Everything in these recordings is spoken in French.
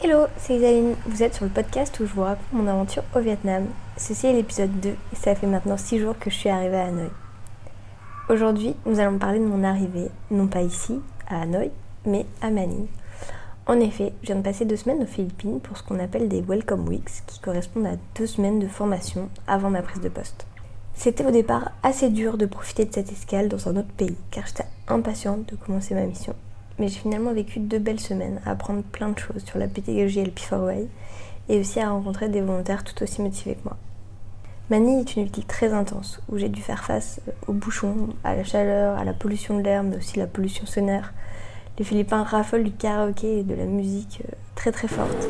Hello, c'est Isaline. Vous êtes sur le podcast où je vous raconte mon aventure au Vietnam. Ceci est l'épisode 2 et ça fait maintenant 6 jours que je suis arrivée à Hanoï. Aujourd'hui, nous allons parler de mon arrivée, non pas ici, à Hanoï, mais à Manille. En effet, je viens de passer deux semaines aux Philippines pour ce qu'on appelle des Welcome Weeks, qui correspondent à deux semaines de formation avant ma prise de poste. C'était au départ assez dur de profiter de cette escale dans un autre pays, car j'étais impatiente de commencer ma mission mais j'ai finalement vécu deux belles semaines à apprendre plein de choses sur la pédagogie LP4Y et aussi à rencontrer des volontaires tout aussi motivés que moi. Manille est une ville très intense où j'ai dû faire face aux bouchons, à la chaleur, à la pollution de l'air, mais aussi la pollution sonore. Les Philippins raffolent du karaoké et de la musique euh, très très forte.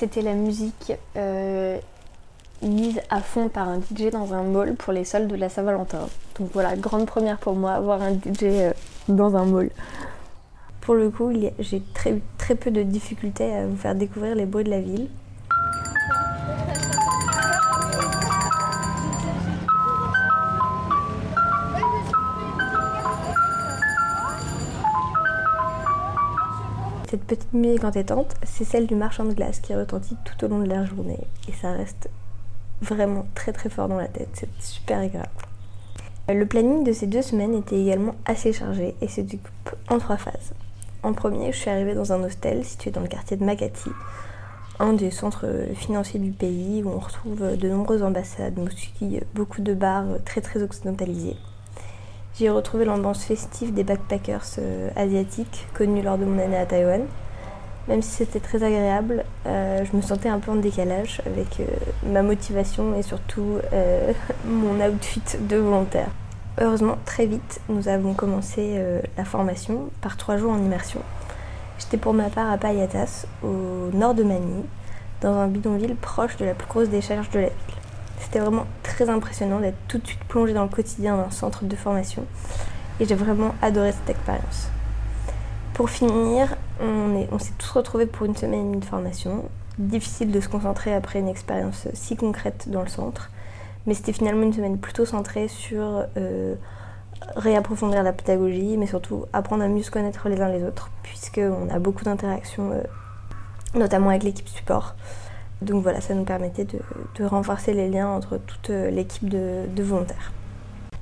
C'était la musique euh, mise à fond par un DJ dans un mall pour les soldes de la Saint-Valentin. Donc voilà, grande première pour moi, avoir un DJ euh, dans un mall. Pour le coup, j'ai très, très peu de difficultés à vous faire découvrir les bruits de la ville. Cette petite musique entêtante, c'est celle du marchand de glace qui retentit tout au long de la journée. Et ça reste vraiment très très fort dans la tête. C'est super agréable. Le planning de ces deux semaines était également assez chargé et se découpe en trois phases. En premier, je suis arrivée dans un hostel situé dans le quartier de Makati, un des centres financiers du pays où on retrouve de nombreuses ambassades, mais aussi beaucoup de bars très très occidentalisés. J'ai retrouvé l'ambiance festive des backpackers euh, asiatiques connus lors de mon année à Taïwan. Même si c'était très agréable, euh, je me sentais un peu en décalage avec euh, ma motivation et surtout mon outfit de volontaire. Heureusement, très vite, nous avons commencé la formation par trois jours en immersion. J'étais pour ma part à Payatas, au nord de Manille, dans un bidonville proche de la plus grosse décharge de la ville. C'était vraiment très impressionnant d'être tout de suite plongé dans le quotidien d'un centre de formation. Et j'ai vraiment adoré cette expérience. Pour finir, on s'est tous retrouvés pour une semaine et demie de formation. Difficile de se concentrer après une expérience si concrète dans le centre. Mais c'était finalement une semaine plutôt centrée sur euh, réapprofondir la pédagogie, mais surtout apprendre à mieux se connaître les uns les autres, puisqu'on a beaucoup d'interactions, euh, notamment avec l'équipe support. Donc voilà, ça nous permettait de, renforcer les liens entre toute euh, l'équipe de, volontaires.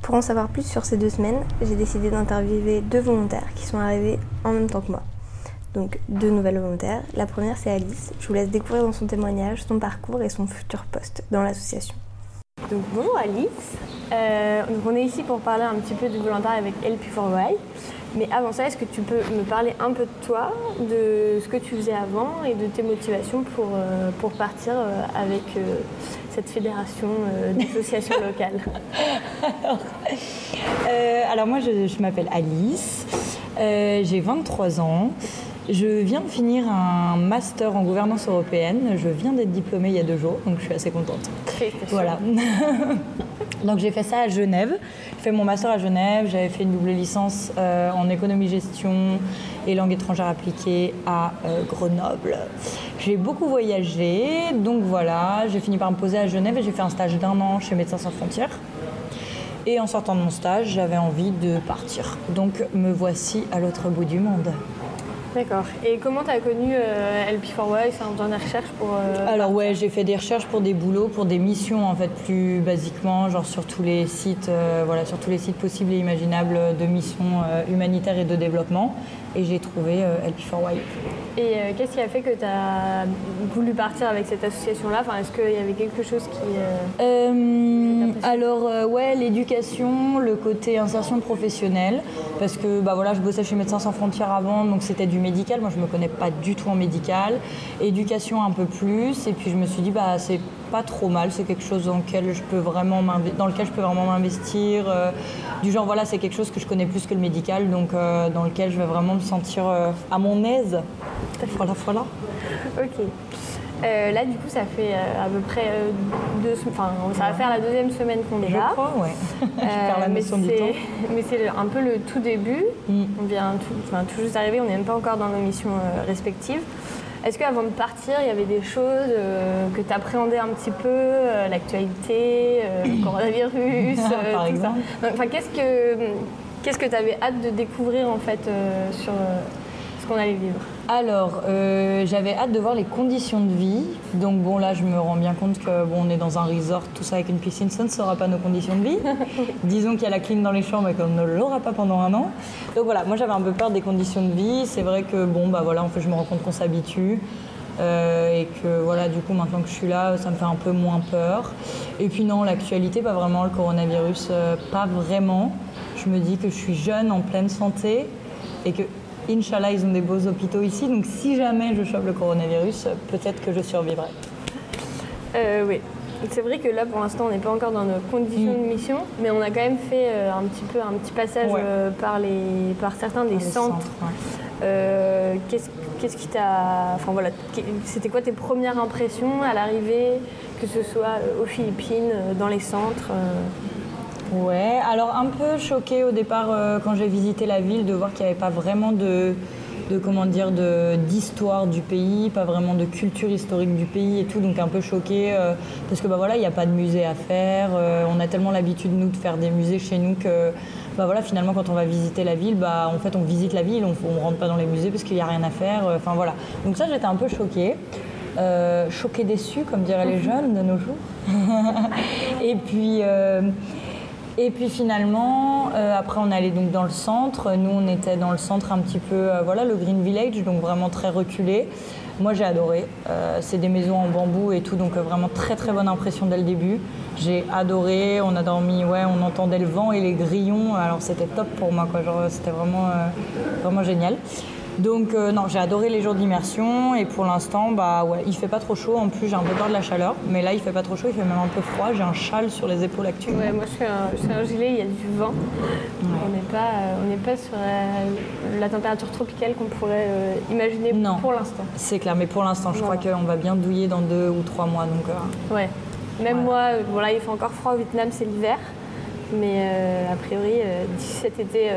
Pour en savoir plus sur ces deux semaines, j'ai décidé d'interviewer deux volontaires qui sont arrivés en même temps que moi. Donc deux nouvelles volontaires. La première c'est Alice. Je vous laisse découvrir dans son témoignage son parcours et son futur poste dans l'association. Donc bonjour Alice. Euh, on est ici pour parler un petit peu du volontariat avec LP4Y. Mais avant ça, est-ce que tu peux me parler un peu de toi, de ce que tu faisais avant et de tes motivations pour, euh, pour partir euh, avec cette fédération d'associations locales? Alors, moi, je, je m'appelle Alice, j'ai 23 ans. Je viens de finir un master en gouvernance européenne. Je viens d'être diplômée il y a deux jours, donc je suis assez contente. Voilà. donc j'ai fait ça à Genève. J'ai fait mon master à Genève. J'avais fait une double licence euh, en économie-gestion et langue étrangère appliquée à euh, Grenoble. J'ai beaucoup voyagé, donc voilà. J'ai fini par me poser à Genève et j'ai fait un stage d'un an chez Médecins sans frontières. Et en sortant de mon stage, j'avais envie de partir. Donc me voici à l'autre bout du monde. D'accord. Et comment tu as connu euh, LP4Y C'est en faisant des recherches pour. Euh, Alors, ouais, j'ai fait des recherches pour des boulots, pour des missions, en fait, plus basiquement, genre sur tous les sites, euh, voilà, sur tous les sites possibles et imaginables de missions humanitaires et de développement. Et j'ai trouvé LP4Y. Et qu'est-ce qui a fait que tu as voulu partir avec cette association-là? Enfin, Est-ce qu'il y avait quelque chose qui. alors, ouais, l'éducation, le côté insertion professionnelle. Parce que, bah voilà, je bossais chez Médecins sans frontières avant, donc c'était du médical. Moi, je me connais pas du tout en médical. Éducation un peu plus. Et puis, je me suis dit, bah, c'est pas trop mal. C'est quelque chose dans lequel je peux vraiment dans lequel je peux vraiment m'investir. Euh, du genre, voilà, c'est quelque chose que je connais plus que le médical, donc euh, dans lequel je vais vraiment me sentir euh, à mon aise. Voilà, voilà. Ok. là, du coup, ça fait à peu près deux Enfin, ça va faire la deuxième semaine qu'on est là. Je crois, ouais. je la notion du temps. Mais c'est un peu le tout début. Mm. On vient tout, tout juste d'arriver, on n'est même pas encore dans nos missions respectives. Est-ce qu'avant de partir, il y avait des choses que tu appréhendais un petit peu, l'actualité, le coronavirus, Par exemple. Enfin, qu'est-ce que qu'est-ce que tu avais hâte de découvrir en fait sur ce qu'on allait vivre? Alors, euh, j'avais hâte de voir les conditions de vie. Donc bon, là, je me rends bien compte que bon, on est dans un resort, tout ça avec une piscine, ça ne sera pas nos conditions de vie. Disons qu'il y a la clim dans les chambres et qu'on ne l'aura pas pendant un an. Donc voilà, moi j'avais un peu peur des conditions de vie. C'est vrai que bon, bah voilà, en fait, je me rends compte qu'on s'habitue. Euh, et que voilà, du coup, maintenant que je suis là, ça me fait un peu moins peur. Et puis non, l'actualité, pas vraiment, le coronavirus, euh, pas vraiment. Je me dis que je suis jeune, en pleine santé, et que Inch'Allah, ils ont des beaux hôpitaux ici. Donc si jamais je chope le coronavirus, peut-être que je survivrai. Euh, oui. C'est vrai que là, pour l'instant, on n'est pas encore dans nos conditions de mm. mission, mais on a quand même fait euh, un petit peu un petit passage euh, par, les, par certains des centres. qu'est-ce, qui t'a. Enfin voilà, c'était quoi tes premières impressions à l'arrivée, que ce soit aux Philippines, dans les centres Ouais, alors un peu choquée au départ euh, quand j'ai visité la ville de voir qu'il n'y avait pas vraiment de, comment dire d'histoire du pays, pas vraiment de culture historique du pays et tout, donc un peu choquée euh, parce que bah voilà il n'y a pas de musée à faire, euh, on a tellement l'habitude nous de faire des musées chez nous que bah voilà finalement quand on va visiter la ville, bah en fait on visite la ville, on, ne rentre pas dans les musées parce qu'il n'y a rien à faire, enfin voilà. Donc ça j'étais un peu choquée. choquée déçue, comme diraient les jeunes de nos jours. et puis, et puis finalement, euh, après on allait donc dans le centre. Nous on était dans le centre un petit peu, euh, voilà, le Green Village, donc vraiment très reculé. Moi j'ai adoré. Euh, c'est des maisons en bambou et tout, donc vraiment très très bonne impression dès le début. J'ai adoré. On a dormi, ouais, on entendait le vent et les grillons. Alors c'était top pour moi, quoi. Genre c'était vraiment vraiment génial. Donc euh, non, j'ai adoré les jours d'immersion et pour l'instant, bah ouais, il fait pas trop chaud. En plus, j'ai un peu peur de la chaleur, mais là, il fait pas trop chaud, il fait même un peu froid. J'ai un châle sur les épaules actuellement. Ouais, moi, je suis un, gilet, il y a du vent. On n'est pas, euh, pas sur la, température tropicale qu'on pourrait euh, imaginer pour l'instant. C'est clair, mais pour l'instant, je crois qu'on va bien douiller dans deux ou trois mois, donc. Ouais. Même moi, voilà, il fait encore froid au Vietnam, c'est l'hiver, mais a priori, d'ici cet été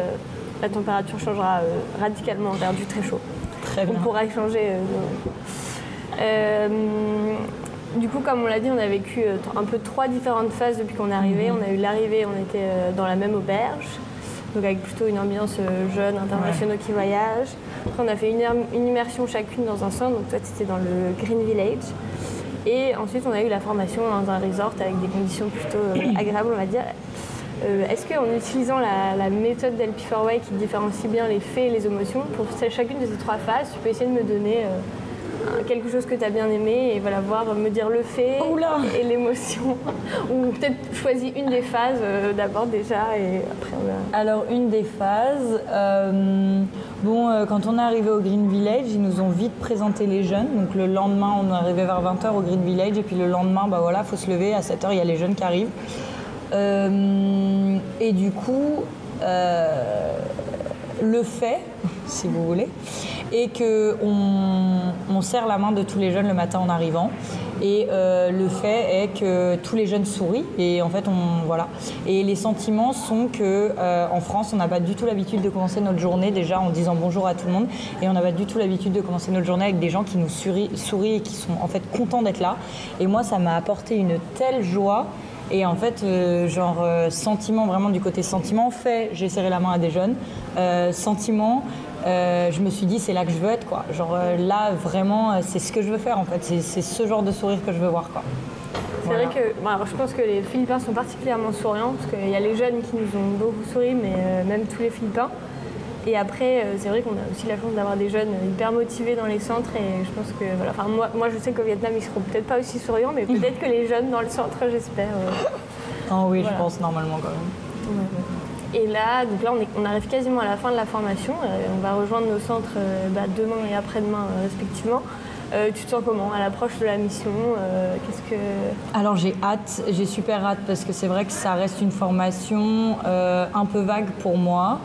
la température changera euh, radicalement vers du très chaud. Très bien. On pourra échanger. Euh, euh, du coup, comme on l'a dit, on a vécu un peu trois différentes phases depuis qu'on est arrivé. Mhm. On a eu l'arrivée, on était dans la même auberge, donc avec plutôt une ambiance jeune, internationaux qui voyagent. Après, on a fait une, immersion chacune dans un centre, donc toi, tu étais dans le Green Village. Et ensuite, on a eu la formation dans un resort avec des conditions plutôt agréables, on va dire. Euh, est-ce qu'en utilisant la, méthode d'LP4Y qui différencie bien les faits et les émotions, pour chacune de ces trois phases, tu peux essayer de me donner euh, quelque chose que tu as bien aimé et voilà, voir me dire le fait et l'émotion. Ou peut-être choisis une des phases euh, d'abord déjà et après on va... Alors une des phases, bon, quand on est arrivé au Green Village, ils nous ont vite présenté les jeunes. Donc le lendemain, on est arrivé vers 20h au Green Village et puis le lendemain, bah voilà, faut se lever à 7h, il y a les jeunes qui arrivent. Euh, et du coup, euh, le fait, si vous voulez, est qu'on on serre la main de tous les jeunes le matin en arrivant. Et euh, le fait est que tous les jeunes sourient et en fait on voilà. Et les sentiments sont que en France on n'a pas du tout l'habitude de commencer notre journée déjà en disant bonjour à tout le monde et on n'a pas du tout l'habitude de commencer notre journée avec des gens qui nous sourient, sourient et qui sont en fait contents d'être là. Et moi ça m'a apporté une telle joie et en fait, euh, genre, euh, sentiment, vraiment du côté sentiment, fait, j'ai serré la main à des jeunes. Euh, sentiment, je me suis dit, c'est là que je veux être, quoi. Genre, là, vraiment, c'est ce que je veux faire, en fait. C'est ce genre de sourire que je veux voir, quoi. C'est vrai que je pense que les Philippins sont particulièrement souriants, parce qu'il y a les jeunes qui nous ont beaucoup souri, mais même tous les Philippins. Et après, euh, c'est vrai qu'on a aussi la chance d'avoir des jeunes hyper motivés dans les centres. Et je pense que, voilà, enfin, moi, moi, je sais qu'au Vietnam, ils seront peut-être pas aussi souriants, mais peut-être que les jeunes dans le centre, j'espère. oh oui, je pense normalement quand même. Et là, donc là, on, arrive quasiment à la fin de la formation. Euh, on va rejoindre nos centres bah, demain et après-demain, respectivement. tu te sens comment à l'approche de la mission Qu'est-ce que Alors j'ai hâte, j'ai super hâte parce que c'est vrai que ça reste une formation un peu vague pour moi.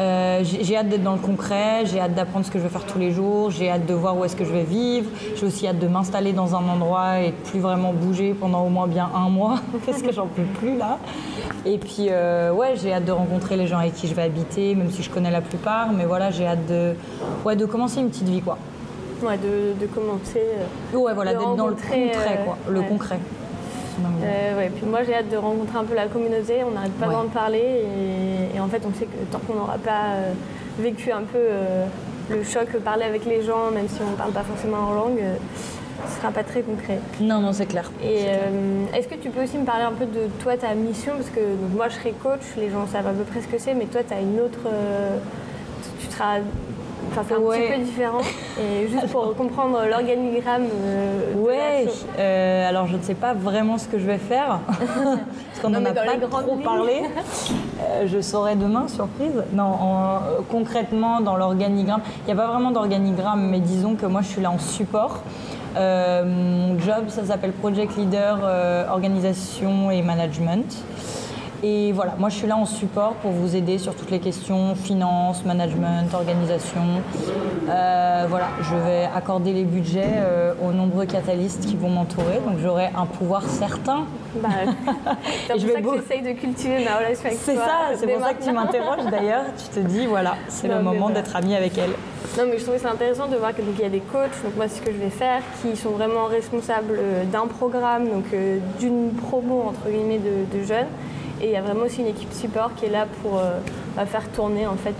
Euh, j'ai hâte d'être dans le concret, j'ai hâte d'apprendre ce que je vais faire tous les jours, j'ai hâte de voir où est-ce que je vais vivre, j'ai aussi hâte de m'installer dans un endroit et de plus vraiment bouger pendant au moins bien un mois, parce que j'en peux plus là. Et puis euh, ouais, j'ai hâte de rencontrer les gens avec qui je vais habiter, même si je connais la plupart, mais voilà, j'ai hâte de, ouais, de commencer une petite vie quoi. Ouais, de, commencer. ouais, voilà, d'être dans le concret, quoi, le concret. Ouais, puis moi j'ai hâte de rencontrer un peu la communauté, on n'arrête pas d'en parler et, et, en fait on sait que tant qu'on n'aura pas vécu un peu le choc, parler avec les gens, même si on ne parle pas forcément en langue, ce sera pas très concret. Non, non, c'est clair. Et euh, est-ce que tu peux aussi me parler un peu de toi, ta mission? Parce que moi, je serai coach, les gens savent à peu près ce que c'est, mais toi, tu as une autre. Euh, tu seras. Enfin, c'est un petit peu différent. Et juste pour comprendre l'organigramme. Euh, ouais, alors je ne sais pas vraiment ce que je vais faire. parce qu'on n'en a pas trop parlé. je saurai demain, surprise. Non, concrètement, dans l'organigramme, il n'y a pas vraiment d'organigramme, mais disons que moi, je suis là en support. Euh, mon job, ça s'appelle Project Leader euh, Organisation et Management. Et voilà, moi je suis là en support pour vous aider sur toutes les questions finance, management, organisation. Euh, voilà, je vais accorder les budgets aux nombreux catalystes qui vont m'entourer, donc j'aurai un pouvoir certain. Bah, c'est pour ça que j'essaye de cultiver ma relation avec toi. C'est ça, c'est pour ça que tu m'interroges d'ailleurs. Tu te dis, voilà, c'est le moment d'être ami avec elle. Non, mais je trouvais ça intéressant de voir qu'il y a des coachs, donc moi c'est ce que je vais faire, qui sont vraiment responsables euh, d'un programme, donc euh, d'une promo entre guillemets de, jeunes. Et il y a vraiment aussi une équipe support qui est là pour euh, bah, faire tourner en fait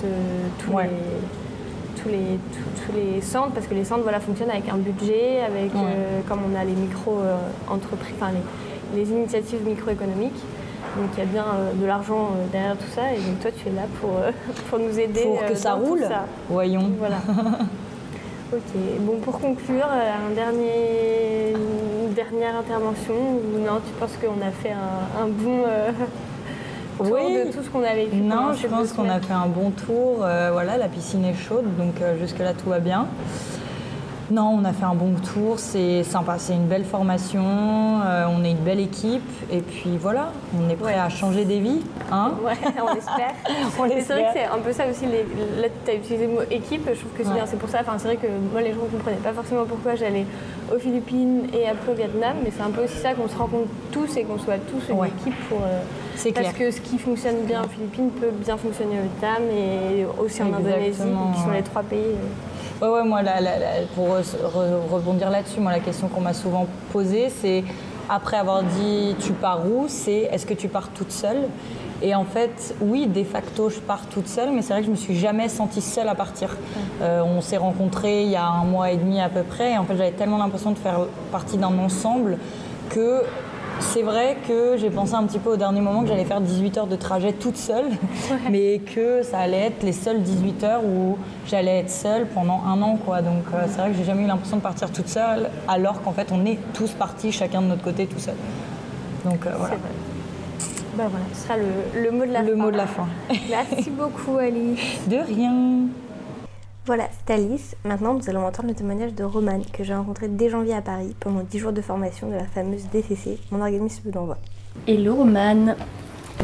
tous, les, tous, les, tous, les centres, parce que les centres voilà, fonctionnent avec un budget, avec comme on a les micro-entreprises, enfin les, les initiatives microéconomiques. Donc il y a bien euh, de l'argent euh, derrière tout ça et donc toi tu es là pour, euh, pour nous aider. Pour que ça roule. Voyons. Voilà. ok. Bon pour conclure, un dernier, une dernière intervention ou non tu penses qu'on a fait un, bon tour de tout ce qu'on avait vu Non, je pense qu'on a fait un bon tour. voilà, la piscine est chaude donc jusque là tout va bien. Non, on a fait un bon tour, c'est sympa, c'est une belle formation, euh, on est une belle équipe et puis voilà, on est prêt à changer des vies. Hein ouais, on espère. c'est vrai que c'est un peu ça aussi, les, là tu as utilisé le mot équipe, je trouve que c'est bien, c'est pour ça, enfin, c'est vrai que moi les gens ne comprenaient pas forcément pourquoi j'allais aux Philippines et après au Vietnam, mais c'est un peu aussi ça qu'on se rencontre tous et qu'on soit tous une équipe pour... Euh, c'est parce que ce qui fonctionne bien aux Philippines peut bien fonctionner au Vietnam et aussi en Indonésie, qui sont les trois pays. Euh, Ouais, ouais, moi, pour rebondir là-dessus, moi, la question qu'on m'a souvent posée, c'est après avoir dit tu pars où, c'est est-ce que tu pars toute seule? Et en fait, oui, de facto, je pars toute seule, mais c'est vrai que je me suis jamais sentie seule à partir. Euh, on s'est rencontrés il y a un mois et demi à peu près, et en fait, j'avais tellement l'impression de faire partie d'un ensemble que c'est vrai que j'ai pensé un petit peu au dernier moment que j'allais faire 18 heures de trajet toute seule, mais que ça allait être les seules 18 heures où j'allais être seule pendant un an. Quoi. Donc euh, c'est vrai que j'ai jamais eu l'impression de partir toute seule, alors qu'en fait on est tous partis chacun de notre côté tout seul. Donc euh, voilà. Bah voilà, ce sera le, mot de la fin. Le mot de la fin. Merci beaucoup Ali. De rien. Voilà, c'est Alice. Maintenant, nous allons entendre le témoignage de Romane, que j'ai rencontré dès janvier à Paris pendant 10 jours de formation de la fameuse DCC, mon organisme d'envoi. Hello Romane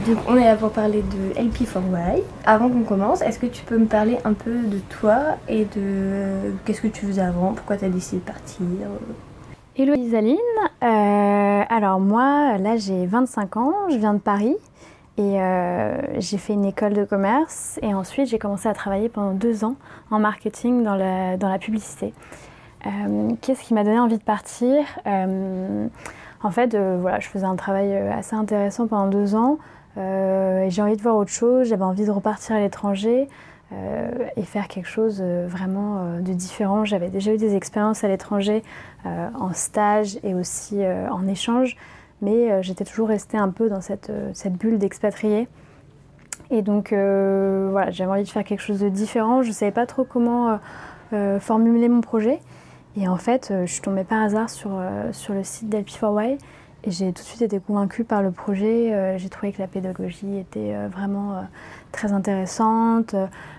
donc on est là pour parler de LP4Y. Avant qu'on commence, est-ce que tu peux me parler un peu de toi et de qu'est-ce que tu faisais avant, pourquoi tu as décidé de partir? Hello Isaline, euh, alors moi là j'ai 25 ans, je viens de Paris et euh, j'ai fait une école de commerce et ensuite j'ai commencé à travailler pendant deux ans en marketing dans la, dans la publicité. Euh, qu'est-ce qui m'a donné envie de partir? Euh, En fait, voilà, je faisais un travail assez intéressant pendant deux ans et j'ai envie de voir autre chose. J'avais envie de repartir à l'étranger et faire quelque chose vraiment de différent. J'avais déjà eu des expériences à l'étranger en stage et aussi en échange mais euh, j'étais toujours restée un peu dans cette, euh, bulle d'expatriés. Et donc euh, voilà, j'avais envie de faire quelque chose de différent. Je ne savais pas trop comment formuler mon projet. Et en fait, je suis tombée par hasard sur, sur le site d'LP4Y et j'ai tout de suite été convaincue par le projet. j'ai trouvé que la pédagogie était vraiment très intéressante.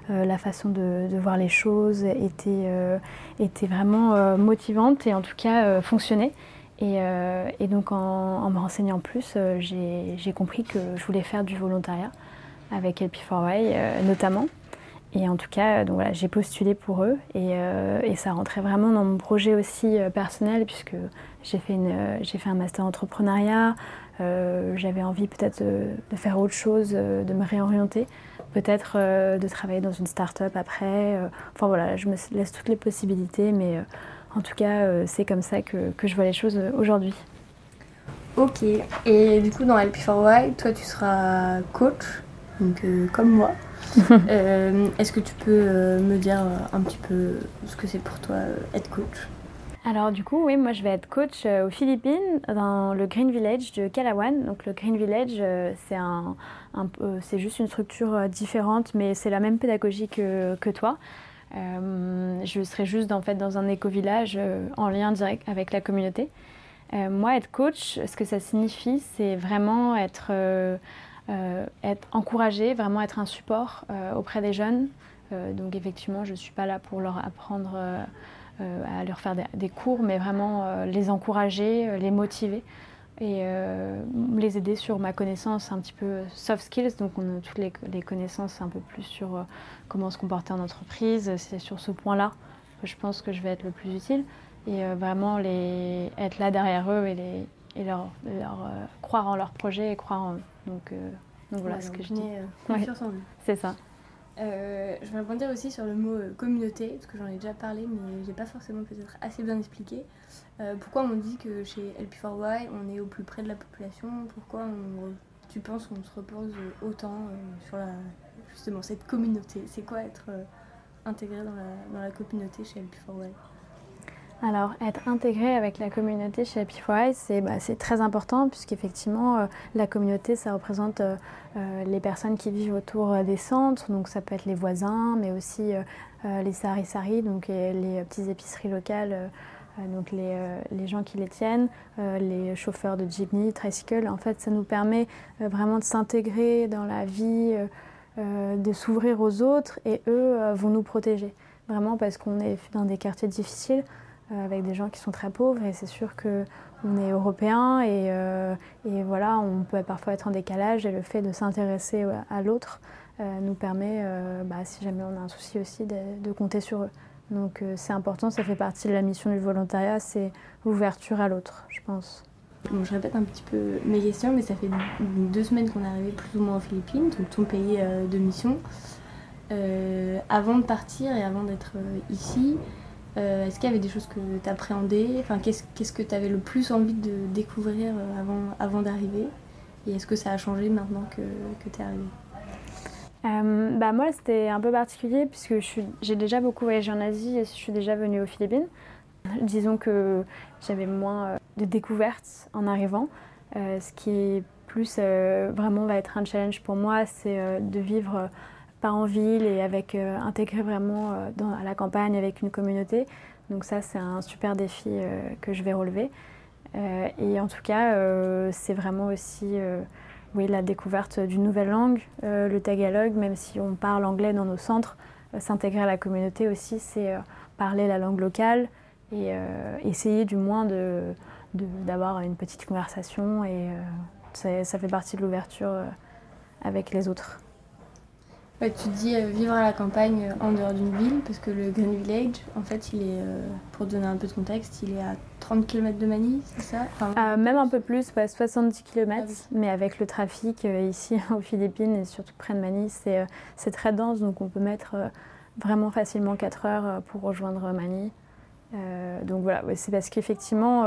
la façon de, de, voir les choses était, était vraiment motivante et en tout cas fonctionnait. Euh, et, donc en, me renseignant plus, euh, j'ai compris que je voulais faire du volontariat avec LP4Y euh, notamment. Et en tout cas, donc voilà, j'ai postulé pour eux et, ça rentrait vraiment dans mon projet aussi personnel puisque j'ai fait, fait un master entrepreneuriat, j'avais envie peut-être de, faire autre chose, de me réorienter, peut-être de travailler dans une start-up après. enfin voilà, je me laisse toutes les possibilités, mais en tout cas, c'est comme ça que, que, je vois les choses aujourd'hui. Ok, et du coup dans LP4Y, toi tu seras coach, donc comme moi. Euh, est-ce que tu peux euh, me dire euh, un petit peu ce que c'est pour toi être coach? Alors du coup, oui, moi je vais être coach aux Philippines dans le Green Village de Calawan. Donc le Green Village, c'est un, c'est juste une structure différente, mais c'est la même pédagogie que, que toi. Je serai juste en fait dans un éco-village en lien direct avec la communauté. moi, être coach, ce que ça signifie, c'est vraiment être euh, être encouragé, vraiment être un support euh, auprès des jeunes. Euh, donc effectivement, je ne suis pas là pour leur apprendre à leur faire des, cours, mais vraiment les encourager, les motiver et les aider sur ma connaissance un petit peu soft skills, donc on a toutes les, connaissances un peu plus sur comment se comporter en entreprise. C'est sur ce point-là que je pense que je vais être le plus utile et vraiment les, être là derrière eux et, les, et leur, leur croire en leur projet et croire en, donc, euh, donc voilà ce que je dis. Euh, confiance en C'est ça. Euh, je vais rebondir aussi sur le mot communauté, parce que j'en ai déjà parlé, mais j'ai pas forcément peut-être assez bien expliqué. pourquoi on dit que chez LP4Y, on est au plus près de la population? Pourquoi tu penses qu'on se repose autant sur justement cette communauté? C'est quoi être intégré dans la, dans la communauté chez LP4Y alors, être intégré avec la communauté chez c'est bah, très important puisqu'effectivement, euh, la communauté, ça représente euh, euh, les personnes qui vivent autour des centres. Donc, ça peut être les voisins, mais aussi les sari-sari, donc les, petites épiceries locales, donc les, les, gens qui les tiennent, les chauffeurs de jeepney, tricycle. En fait, ça nous permet vraiment de s'intégrer dans la vie, de s'ouvrir aux autres et eux vont nous protéger. Vraiment parce qu'on est dans des quartiers difficiles. Euh, avec des gens qui sont très pauvres et c'est sûr qu'on est européen et, euh, voilà, on peut parfois être en décalage et le fait de s'intéresser à l'autre euh, nous permet, bah, si jamais on a un souci aussi, de, compter sur eux. Donc c'est important, ça fait partie de la mission du volontariat, c'est l'ouverture à l'autre, je pense. Je répète un petit peu mes questions, mais ça fait deux semaines qu'on est arrivé plus ou moins aux Philippines, donc ton pays de mission. avant de partir et avant d'être ici, euh, est-ce qu'il y avait des choses que tu appréhendais enfin, Qu'est-ce que tu avais le plus envie de découvrir euh, avant, avant d'arriver? Et est-ce que ça a changé maintenant que, que tu es arrivée? Euh, bah moi, c'était un peu particulier puisque j'ai déjà beaucoup voyagé en Asie et je suis déjà venue aux Philippines. Disons que j'avais moins de découvertes en arrivant. ce qui est plus vraiment va être un challenge pour moi, c'est de vivre pas en ville et avec euh, intégrer vraiment euh, à la campagne avec une communauté. Donc ça, c'est un super défi euh, que je vais relever. et en tout cas, c'est vraiment aussi oui, la découverte d'une nouvelle langue, le tagalog, même si on parle anglais dans nos centres, s'intégrer à la communauté aussi, c'est parler la langue locale et essayer du moins d'avoir de, une petite conversation et ça fait partie de l'ouverture avec les autres tu dis euh, vivre à la campagne euh, en dehors d'une ville, parce que le Green Village, en fait, il est, euh, pour donner un peu de contexte, il est à 30 km de Manille, c'est ça? Même un peu plus, 70 km, ah mais avec le trafic ici aux Philippines et surtout près de Manille, c'est très dense, donc on peut mettre vraiment facilement 4 heures pour rejoindre Manille. donc voilà, c'est parce qu'effectivement,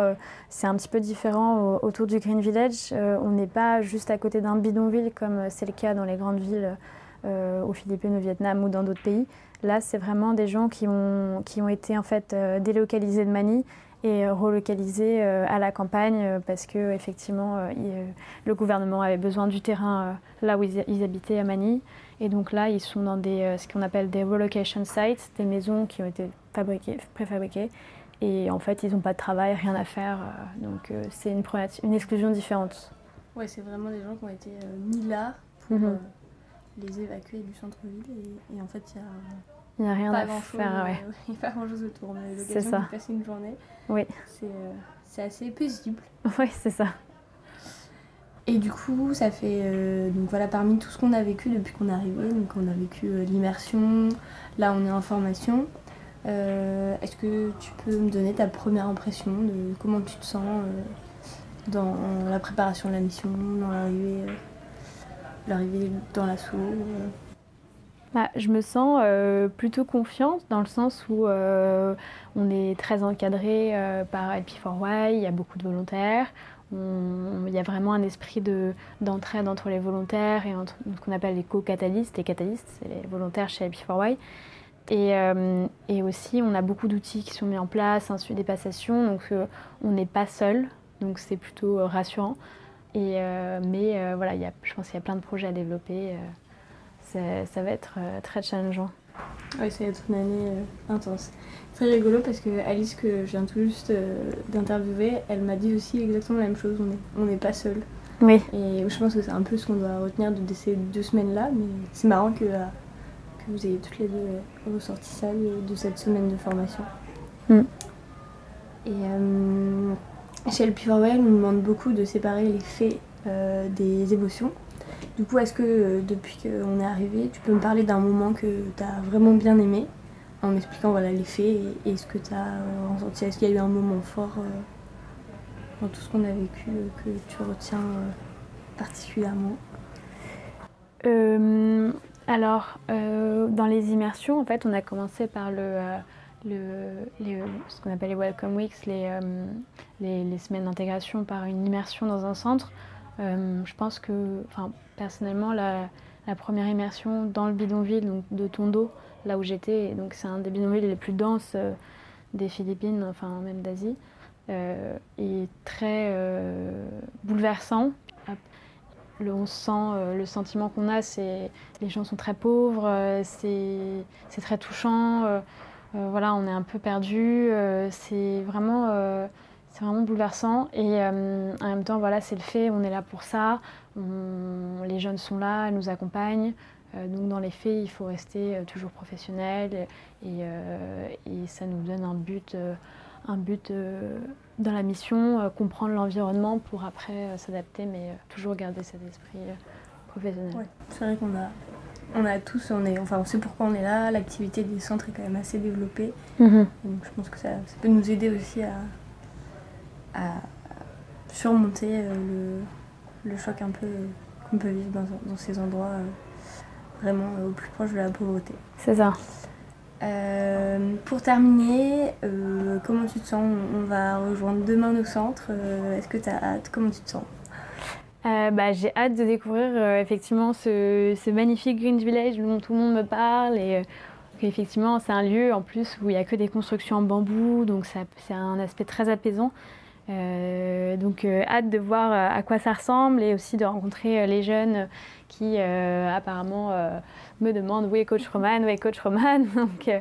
c'est un petit peu différent autour du Green Village. on n'est pas juste à côté d'un bidonville comme c'est le cas dans les grandes villes aux Philippines, au Vietnam ou dans d'autres pays. Là, c'est vraiment des gens qui ont, qui ont été en fait euh, délocalisés de Manille et euh, relocalisés à la campagne parce que effectivement le gouvernement avait besoin du terrain là où ils, habitaient à Manille. Et donc là ils sont dans des ce qu'on appelle des relocation sites des maisons qui ont été fabriquées préfabriquées. Et en fait ils n'ont pas de travail rien à faire donc c'est une, une exclusion différente. Ouais c'est vraiment des gens qui ont été mis là pour mhm les évacuer du centre-ville et, en fait il y a il n'y a rien à faire, ouais. Il n'y a pas grand-chose autour. A l'occasion de passer une journée. Oui. Euh, c'est assez paisible. Oui, c'est ça. Et du coup, ça fait. Euh, donc voilà, parmi tout ce qu'on a vécu depuis qu'on est arrivé, donc on a vécu euh, l'immersion, là on est en formation. Est-ce que tu peux me donner ta première impression de comment tu te sens dans la préparation de la mission, dans l'arrivée dans l'assaut bah, je me sens plutôt confiante dans le sens où on est très encadré par LP4Y, il y a beaucoup de volontaires, il y a vraiment un esprit d'entraide entre les volontaires et entre ce qu'on appelle les co-catalystes. Les catalystes, c'est les volontaires chez LP4Y. Et, euh, et, aussi, on a beaucoup d'outils qui sont mis en place, des passations, donc euh, on n'est pas seul, donc c'est plutôt euh, rassurant. Et, mais voilà, y a, je pense qu'il y a plein de projets à développer. ça va être très challengeant. Oui, ça va être une année intense. Très rigolo parce que Alice, que je viens tout juste d'interviewer, elle m'a dit aussi exactement la même chose. On n'est pas seul. Oui. Et je pense que c'est un peu ce qu'on doit retenir de ces deux semaines-là. Mais c'est marrant que vous ayez toutes les deux ressorti ça de, cette semaine de formation. Mm. Et euh, chez le Pure on nous demande beaucoup de séparer les faits euh, des émotions. Du coup, est-ce que euh, depuis qu'on est arrivé, tu peux me parler d'un moment que tu as vraiment bien aimé en m'expliquant voilà, les faits et, ce que tu as ressenti? Est-ce qu'il y a eu un moment fort dans tout ce qu'on a vécu que tu retiens particulièrement? Alors, euh, dans les immersions, en fait, on a commencé par le, euh, ce qu'on appelle les Welcome Weeks, les, euh, les, semaines d'intégration par une immersion dans un centre. je pense que, enfin, personnellement, la, première immersion dans le bidonville donc de Tondo, là où j'étais, donc c'est un des bidonvilles les plus denses des Philippines, enfin même d'Asie, est très bouleversant le, on sent, euh, le sentiment qu'on a, c'est les gens sont très pauvres, euh, c'est très touchant. Euh, voilà, on est un peu perdu. c'est vraiment, c'est vraiment bouleversant. Et en même temps, voilà, c'est le fait. On est là pour ça. les jeunes sont là, nous accompagnent. donc dans les faits, il faut rester toujours professionnel et, ça nous donne un but un but euh, dans la mission, euh, comprendre l'environnement pour après euh, s'adapter, mais toujours garder cet esprit professionnel. c'est vrai qu'on a, on a tous, on, est, enfin, on sait pourquoi on est là, l'activité des centres est quand même assez développée. Mhm. Donc je pense que ça, peut nous aider aussi à, à surmonter le, choc un peu qu'on peut vivre dans, dans ces endroits vraiment au plus proche de la pauvreté. C'est ça. Euh, pour terminer, euh, comment tu te sens? On, va rejoindre demain nos centres. Euh, est-ce que tu as hâte? Comment tu te sens? Bah, J'ai hâte de découvrir effectivement ce, magnifique Green Village dont tout le monde me parle. Et effectivement, c'est un lieu en plus où il n'y a que des constructions en bambou, donc c'est un aspect très apaisant. donc hâte de voir à quoi ça ressemble et aussi de rencontrer les jeunes qui apparemment me demande où est coach Roman, où est coach Roman. donc, euh,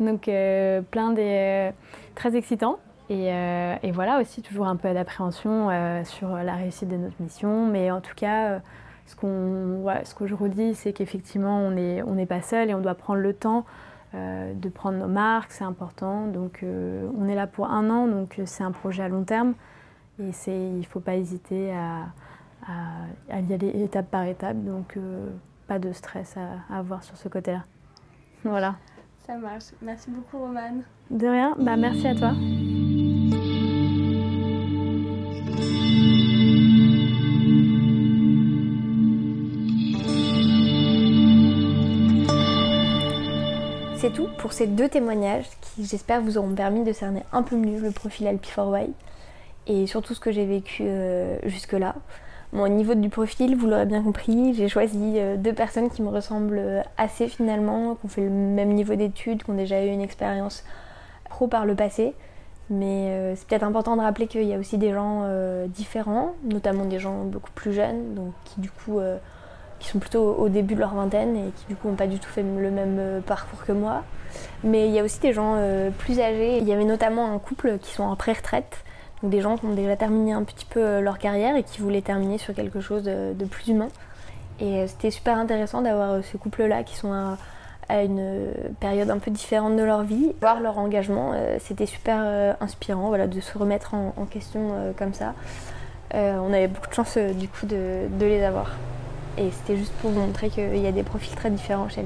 donc euh, plein des euh, très excitant. Et, et, voilà aussi toujours un peu d'appréhension sur la réussite de notre mission. Mais en tout cas, ce, qu'on, ce que je redis, c'est qu'effectivement, on n'est on n'est pas seul et on doit prendre le temps de prendre nos marques, c'est important. Donc on est là pour un an, donc c'est un projet à long terme. Et il ne faut pas hésiter à, y aller étape par étape. Donc pas de stress à, avoir sur ce côté-là. Voilà. Ça marche. Merci beaucoup, Romane. De rien. Bah, merci à toi. C'est tout pour ces deux témoignages qui, j'espère, vous auront permis de cerner un peu mieux le profil LP4Y et surtout ce que j'ai vécu euh, jusque-là. Au niveau du profil, vous l'aurez bien compris, j'ai choisi euh, deux personnes qui me ressemblent euh, assez finalement, qui ont fait le même niveau d'études, qui ont déjà eu une expérience pro par le passé. Mais euh, c'est peut-être important de rappeler qu'il y a aussi des gens différents, notamment des gens beaucoup plus jeunes, donc qui du coup qui sont plutôt au début de leur vingtaine et qui du coup n'ont pas du tout fait le même parcours que moi. Mais il y a aussi des gens plus âgés. Il y avait notamment un couple qui sont en pré-retraite des gens qui ont déjà terminé un petit peu euh, leur carrière et qui voulaient terminer sur quelque chose de, plus humain. Et euh, c'était super intéressant d'avoir euh, ce couple-là qui sont à, une période un peu différente de leur vie. Voir leur engagement, c'était super inspirant voilà, de se remettre en, question comme ça. on avait beaucoup de chance du coup de, les avoir. Et c'était juste pour vous montrer qu'il y a des profils très différents chez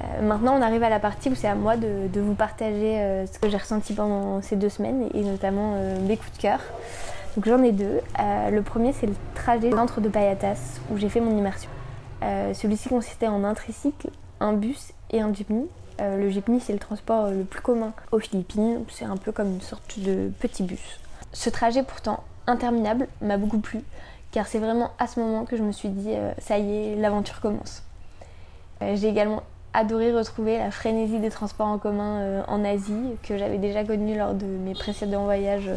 LP4. maintenant, on arrive à la partie où c'est à moi de, vous partager ce que j'ai ressenti pendant ces deux semaines et notamment mes coups de cœur. Donc j'en ai deux. le premier, c'est le trajet d'entre de Payatas où j'ai fait mon immersion. Celui-ci consistait en un tricycle, un bus et un jeepney. le jeepney, c'est le transport le plus commun aux Philippines. C'est un peu comme une sorte de petit bus. Ce trajet pourtant interminable m'a beaucoup plu car c'est vraiment à ce moment que je me suis dit euh, ça y est, l'aventure commence. Euh, j'ai également adoré retrouver la frénésie des transports en commun euh, en Asie que j'avais déjà connue lors de mes précédents voyages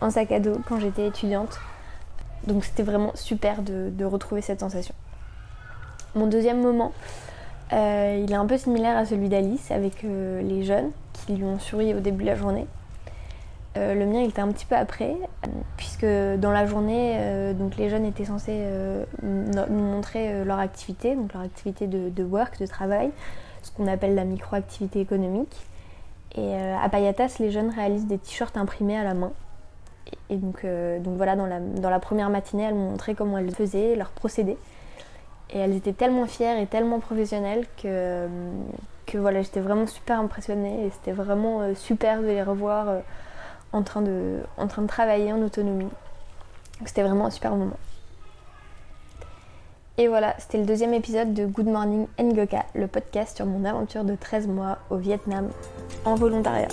en sac à dos quand j'étais étudiante. Donc c'était vraiment super de, retrouver cette sensation. Mon deuxième moment, il est un peu similaire à celui d'Alice avec les jeunes qui lui ont souri au début de la journée. Euh, le mien il était un petit peu après, puisque dans la journée, euh, donc les jeunes étaient censés euh, nous montrer leur activité, donc leur activité de, work, de travail, ce qu'on appelle la micro-activité économique. Et à Payatas, les jeunes réalisent des t-shirts imprimés à la main. Et, donc, donc, voilà, dans la, dans la, première matinée, elles m'ont montré comment elles faisaient, leur procédé. Et elles étaient tellement fières et tellement professionnelles que, que voilà, j'étais vraiment super impressionnée et c'était vraiment super de les revoir en train de, en train de travailler en autonomie. C'était vraiment un super moment. Et voilà, c'était le deuxième épisode de Good Morning Ngoka, le podcast sur mon aventure de 13 mois au Vietnam en volontariat.